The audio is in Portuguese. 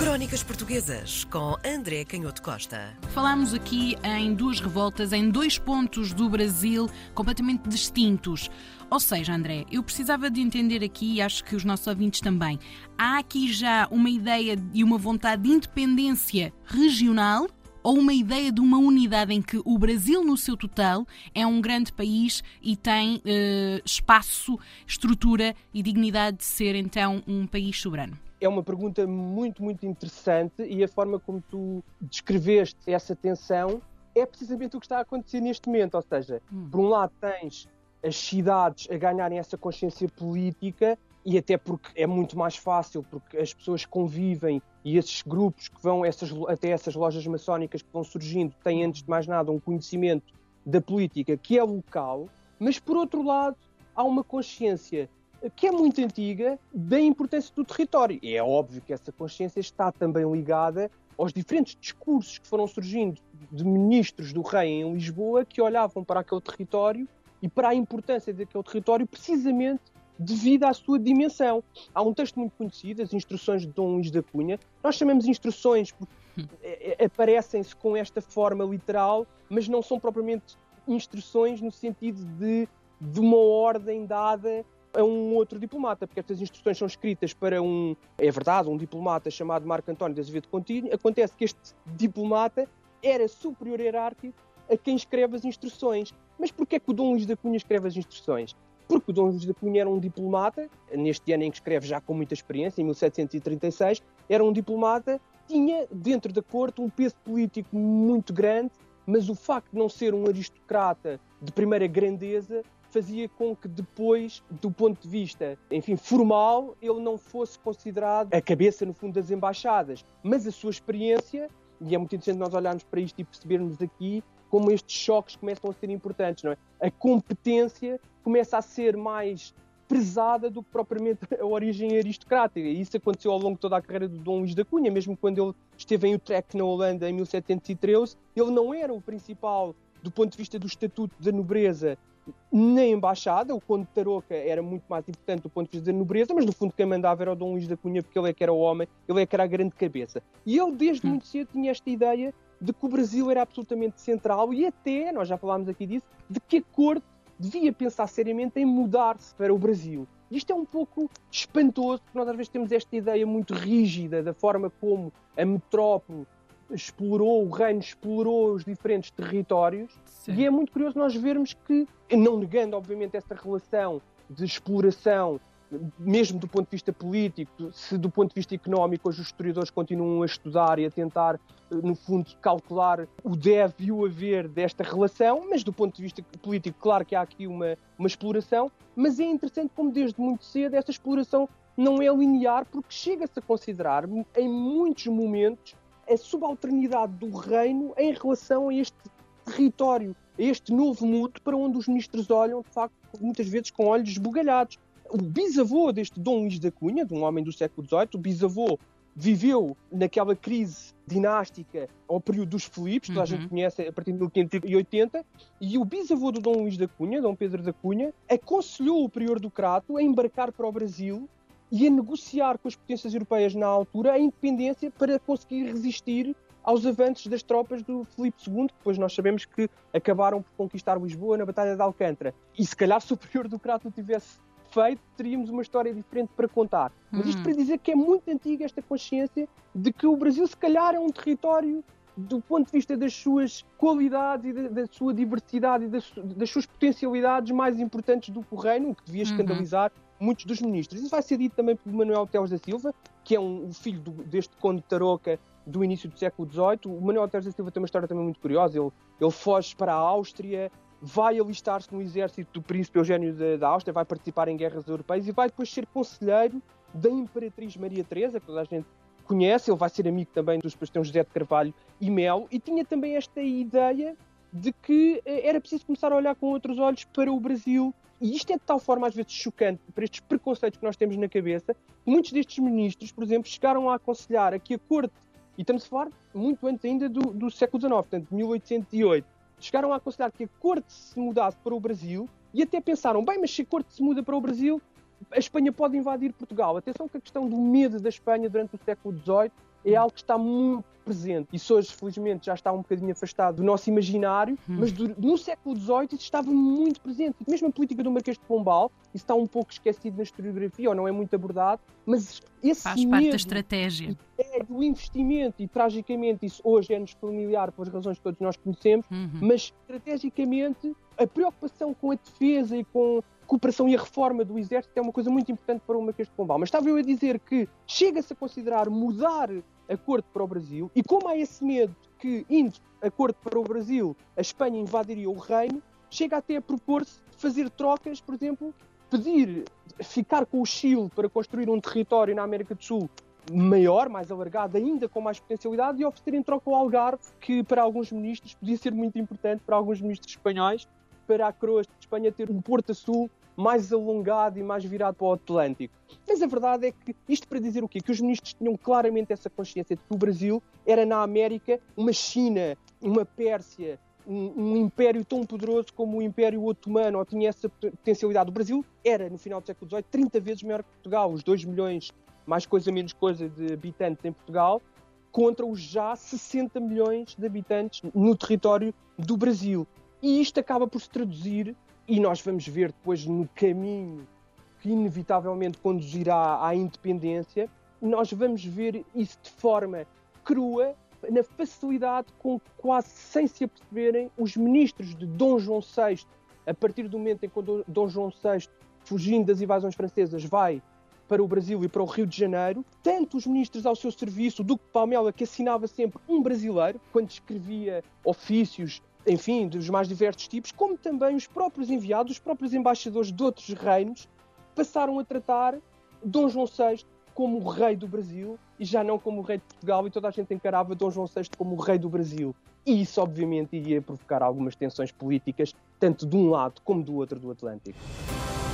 Crónicas Portuguesas com André Canhoto Costa. Falámos aqui em duas revoltas em dois pontos do Brasil completamente distintos. Ou seja, André, eu precisava de entender aqui, e acho que os nossos ouvintes também, há aqui já uma ideia e uma vontade de independência regional ou uma ideia de uma unidade em que o Brasil, no seu total, é um grande país e tem eh, espaço, estrutura e dignidade de ser então um país soberano? É uma pergunta muito, muito interessante e a forma como tu descreveste essa tensão é precisamente o que está a acontecer neste momento. Ou seja, hum. por um lado tens as cidades a ganharem essa consciência política e até porque é muito mais fácil, porque as pessoas convivem e esses grupos que vão, essas, até essas lojas maçónicas que vão surgindo, têm antes de mais nada um conhecimento da política que é local, mas por outro lado há uma consciência que é muito antiga da importância do território. E é óbvio que essa consciência está também ligada aos diferentes discursos que foram surgindo de ministros do rei em Lisboa que olhavam para aquele território e para a importância daquele território precisamente devido à sua dimensão. Há um texto muito conhecido, as instruções de Dom Luís da Cunha. Nós chamamos instruções porque é, é, aparecem-se com esta forma literal, mas não são propriamente instruções no sentido de, de uma ordem dada a um outro diplomata, porque estas instruções são escritas para um, é verdade, um diplomata chamado Marco António de Azevedo Contínuo. Acontece que este diplomata era superior hierárquico a quem escreve as instruções. Mas porquê que o Dom Luís da Cunha escreve as instruções? Porque o Dom Luís da Cunha era um diplomata, neste ano em que escreve já com muita experiência, em 1736, era um diplomata, tinha dentro da corte um peso político muito grande, mas o facto de não ser um aristocrata de primeira grandeza fazia com que depois, do ponto de vista, enfim, formal, ele não fosse considerado a cabeça, no fundo, das embaixadas. Mas a sua experiência, e é muito interessante nós olharmos para isto e percebermos aqui como estes choques começam a ser importantes, não é? A competência começa a ser mais pesada do que propriamente a origem aristocrática. E isso aconteceu ao longo de toda a carreira do Dom Luís da Cunha, mesmo quando ele esteve em Utrecht, na Holanda, em 1713, ele não era o principal do ponto de vista do estatuto da nobreza na embaixada, o Conde de Tarouca era muito mais importante do ponto de vista da nobreza, mas no fundo quem mandava era o Dom Luís da Cunha, porque ele é que era o homem, ele é que era a grande cabeça. E ele desde hum. muito cedo tinha esta ideia de que o Brasil era absolutamente central e até, nós já falámos aqui disso, de que a corte devia pensar seriamente em mudar-se para o Brasil. Isto é um pouco espantoso, porque nós às vezes temos esta ideia muito rígida da forma como a metrópole explorou, o reino explorou os diferentes territórios Sim. e é muito curioso nós vermos que, não negando obviamente esta relação de exploração, mesmo do ponto de vista político, se do ponto de vista económico hoje os historiadores continuam a estudar e a tentar, no fundo, calcular o deve e o haver desta relação, mas do ponto de vista político, claro que há aqui uma, uma exploração, mas é interessante como desde muito cedo esta exploração não é linear, porque chega-se a considerar, em muitos momentos, a subalternidade do reino em relação a este território, a este novo mundo para onde os ministros olham, de facto, muitas vezes com olhos esbugalhados. O bisavô deste Dom Luís da Cunha, de um homem do século XVIII, o bisavô viveu naquela crise dinástica ao período dos Filipes, toda a gente uhum. conhece a partir de 1580, e o bisavô do Dom Luís da Cunha, Dom Pedro da Cunha, aconselhou o prior do Crato a embarcar para o Brasil e a negociar com as potências europeias na altura a independência para conseguir resistir aos avanços das tropas do Filipe II, que depois nós sabemos que acabaram por conquistar Lisboa na Batalha de Alcântara. E se calhar se o Prior do Crato tivesse feito, teríamos uma história diferente para contar. Mas isto hum. para dizer que é muito antiga esta consciência de que o Brasil se calhar é um território do ponto de vista das suas qualidades e da, da sua diversidade e das, das, suas potencialidades mais importantes do que o reino, o que devia uhum. escandalizar uhum. Muitos dos ministros. Isso vai ser dito também por Manuel Teles da Silva, que é um, filho do, deste conde de Tarouca do início do século XVIII. O Manuel Teles da Silva tem uma história também muito curiosa. Ele, ele foge para a Áustria, vai alistar-se no exército do príncipe Eugênio da Áustria, vai participar em guerras europeias e vai depois ser conselheiro da Imperatriz Maria Teresa, que toda a gente conhece, ele vai ser amigo também dos pastores José de Carvalho e Melo, e tinha também esta ideia de que eh, era preciso começar a olhar com outros olhos para o Brasil. E isto é de tal forma, às vezes, chocante para estes preconceitos que nós temos na cabeça, muitos destes ministros, por exemplo, chegaram a aconselhar a que a corte, e estamos a falar muito antes ainda do, do século XIX, portanto, de 1808, chegaram a aconselhar que a corte se mudasse para o Brasil e até pensaram, bem, mas se a corte se muda para o Brasil, a Espanha pode invadir Portugal. Atenção que a questão do medo da Espanha durante o século XVIII é algo que está muito presente. Isso hoje, felizmente, já está um bocadinho afastado do nosso imaginário, hum. mas do, no século XVIII isso estava muito presente. Mesmo a política do Marquês de Pombal, isso está um pouco esquecido na historiografia, ou não é muito abordado, mas esse Faz parte da estratégia. É do investimento, e tragicamente isso hoje é-nos familiar pelas razões que todos nós conhecemos, uhum. mas estrategicamente a preocupação com a defesa e com cooperação e a reforma do exército é uma coisa muito importante para o Marquês de Pombal. Mas estava eu a dizer que chega-se a considerar mudar a corte para o Brasil e como há esse medo que, indo a corte para o Brasil, a Espanha invadiria o reino, chega até a propor-se fazer trocas, por exemplo, pedir ficar com o Chile para construir um território na América do Sul maior, mais alargado, ainda com mais potencialidade, e oferecer em troca o Algarve, que para alguns ministros podia ser muito importante, para alguns ministros espanhóis, para a coroa de Espanha ter um Porto Sul mais alongado e mais virado para o Atlântico. Mas a verdade é que, isto para dizer o quê? Que os ministros tinham claramente essa consciência de que o Brasil era na América uma China, uma Pérsia, um, um, império tão poderoso como o Império Otomano, ou tinha essa potencialidade. O Brasil era, no final do século XVIII, 30 vezes maior que Portugal, os 2 milhões, mais coisa menos coisa, de habitantes em Portugal, contra os já 60 milhões de habitantes no território do Brasil. E isto acaba por se traduzir, e nós vamos ver depois no caminho que inevitavelmente conduzirá à independência, nós vamos ver isso de forma crua, na facilidade com quase sem se aperceberem os ministros de Dom João VI, a partir do momento em que Dom João VI, fugindo das invasões francesas, vai para o Brasil e para o Rio de Janeiro, tanto os ministros ao seu serviço, o Duque Palmela, que assinava sempre um brasileiro, quando escrevia ofícios enfim, dos mais diversos tipos, como também os próprios enviados, os próprios embaixadores de outros reinos, passaram a tratar Dom João VI como o rei do Brasil e já não como o rei de Portugal, e toda a gente encarava Dom João VI como o rei do Brasil. E isso, obviamente, iria provocar algumas tensões políticas, tanto de um lado como do outro do Atlântico.